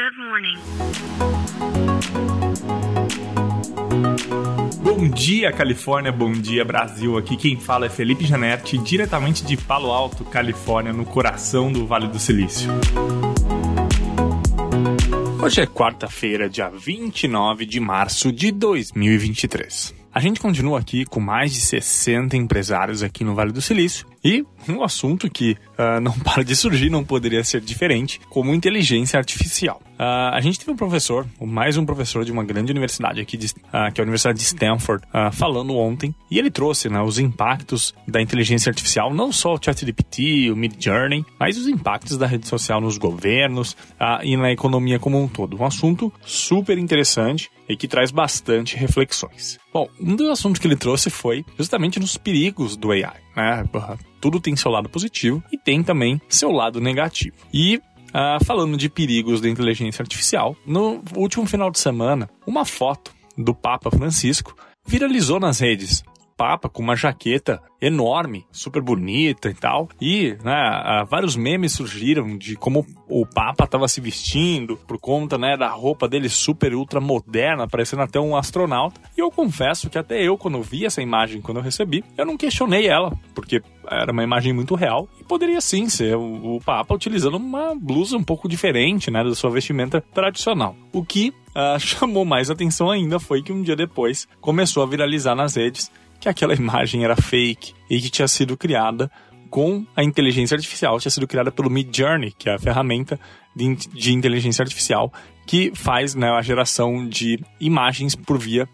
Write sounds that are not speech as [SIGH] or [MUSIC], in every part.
Good morning. Bom dia, Califórnia. Bom dia, Brasil. Aqui quem fala é Felipe Janetti, diretamente de Palo Alto, Califórnia, no coração do Vale do Silício. Hoje é quarta-feira, dia 29 de março de 2023. A gente continua aqui com mais de 60 empresários aqui no Vale do Silício e um assunto que uh, não [LAUGHS] para de surgir, não poderia ser diferente, como inteligência artificial. Uh, a gente teve um professor, mais um professor de uma grande universidade aqui, de, uh, que é a Universidade de Stanford, falando ontem, e ele trouxe né, os impactos da inteligência artificial, não só o ChatGPT, o Midjourney, mas os impactos da rede social nos governos e na economia como um todo. Um assunto super interessante e que traz bastante reflexões. Bom, um dos assuntos que ele trouxe foi justamente nos perigos do AI. Né? Tudo tem seu lado positivo e tem também seu lado negativo. E uh, falando de perigos da inteligência artificial, no último final de semana, uma foto do Papa Francisco viralizou nas redes. Papa com uma jaqueta enorme, super bonita e tal. E né, vários memes surgiram de como o Papa estava se vestindo por conta né, da roupa dele super ultra moderna, parecendo até um astronauta. E eu confesso que até eu, quando vi essa imagem, quando eu recebi, eu não questionei ela, porque era uma imagem muito real e poderia sim ser o, o Papa utilizando uma blusa um pouco diferente né, da sua vestimenta tradicional. O que uh, [LAUGHS] chamou mais atenção ainda foi que um dia depois começou a viralizar nas redes que aquela imagem era fake e que tinha sido criada com a inteligência artificial, tinha sido criada pelo Midjourney, que é a ferramenta de, de inteligência artificial que faz né, a geração de imagens por via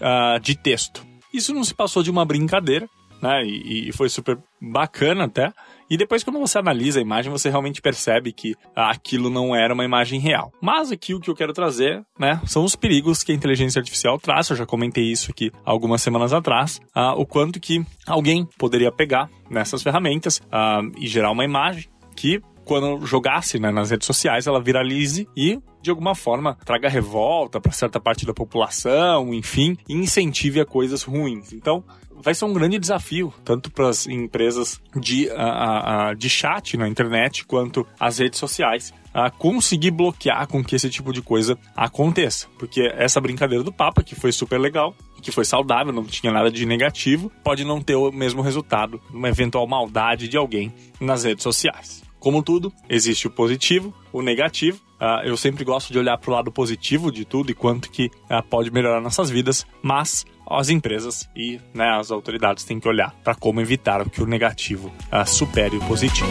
uh, de texto. Isso não se passou de uma brincadeira, né? E, e, foi super bacana até. E depois, quando você analisa a imagem, você realmente percebe que aquilo não era uma imagem real. Mas aqui o que eu quero trazer, né, são os perigos que a inteligência artificial traz. Eu já comentei isso aqui algumas semanas atrás. Uh, o quanto que alguém poderia pegar nessas ferramentas uh, e gerar uma imagem que quando jogasse né, nas redes sociais, ela viralize e de alguma forma traga revolta para certa parte da população, enfim, incentive a coisas ruins. Então, vai ser um grande desafio, tanto para as empresas de, a, a, de chat na internet, quanto as redes sociais, a conseguir bloquear com que esse tipo de coisa aconteça. Porque essa brincadeira do Papa, que foi super legal, que foi saudável, não tinha nada de negativo, pode não ter o mesmo resultado, uma eventual maldade de alguém nas redes sociais. Como tudo, existe o positivo, o negativo. Uh, eu sempre gosto de olhar para o lado positivo de tudo e quanto que uh, pode melhorar nossas vidas, mas as empresas e né, as autoridades têm que olhar para como evitar que o negativo uh, supere o positivo.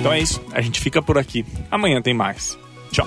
Então é isso, a gente fica por aqui. Amanhã tem mais. Tchau.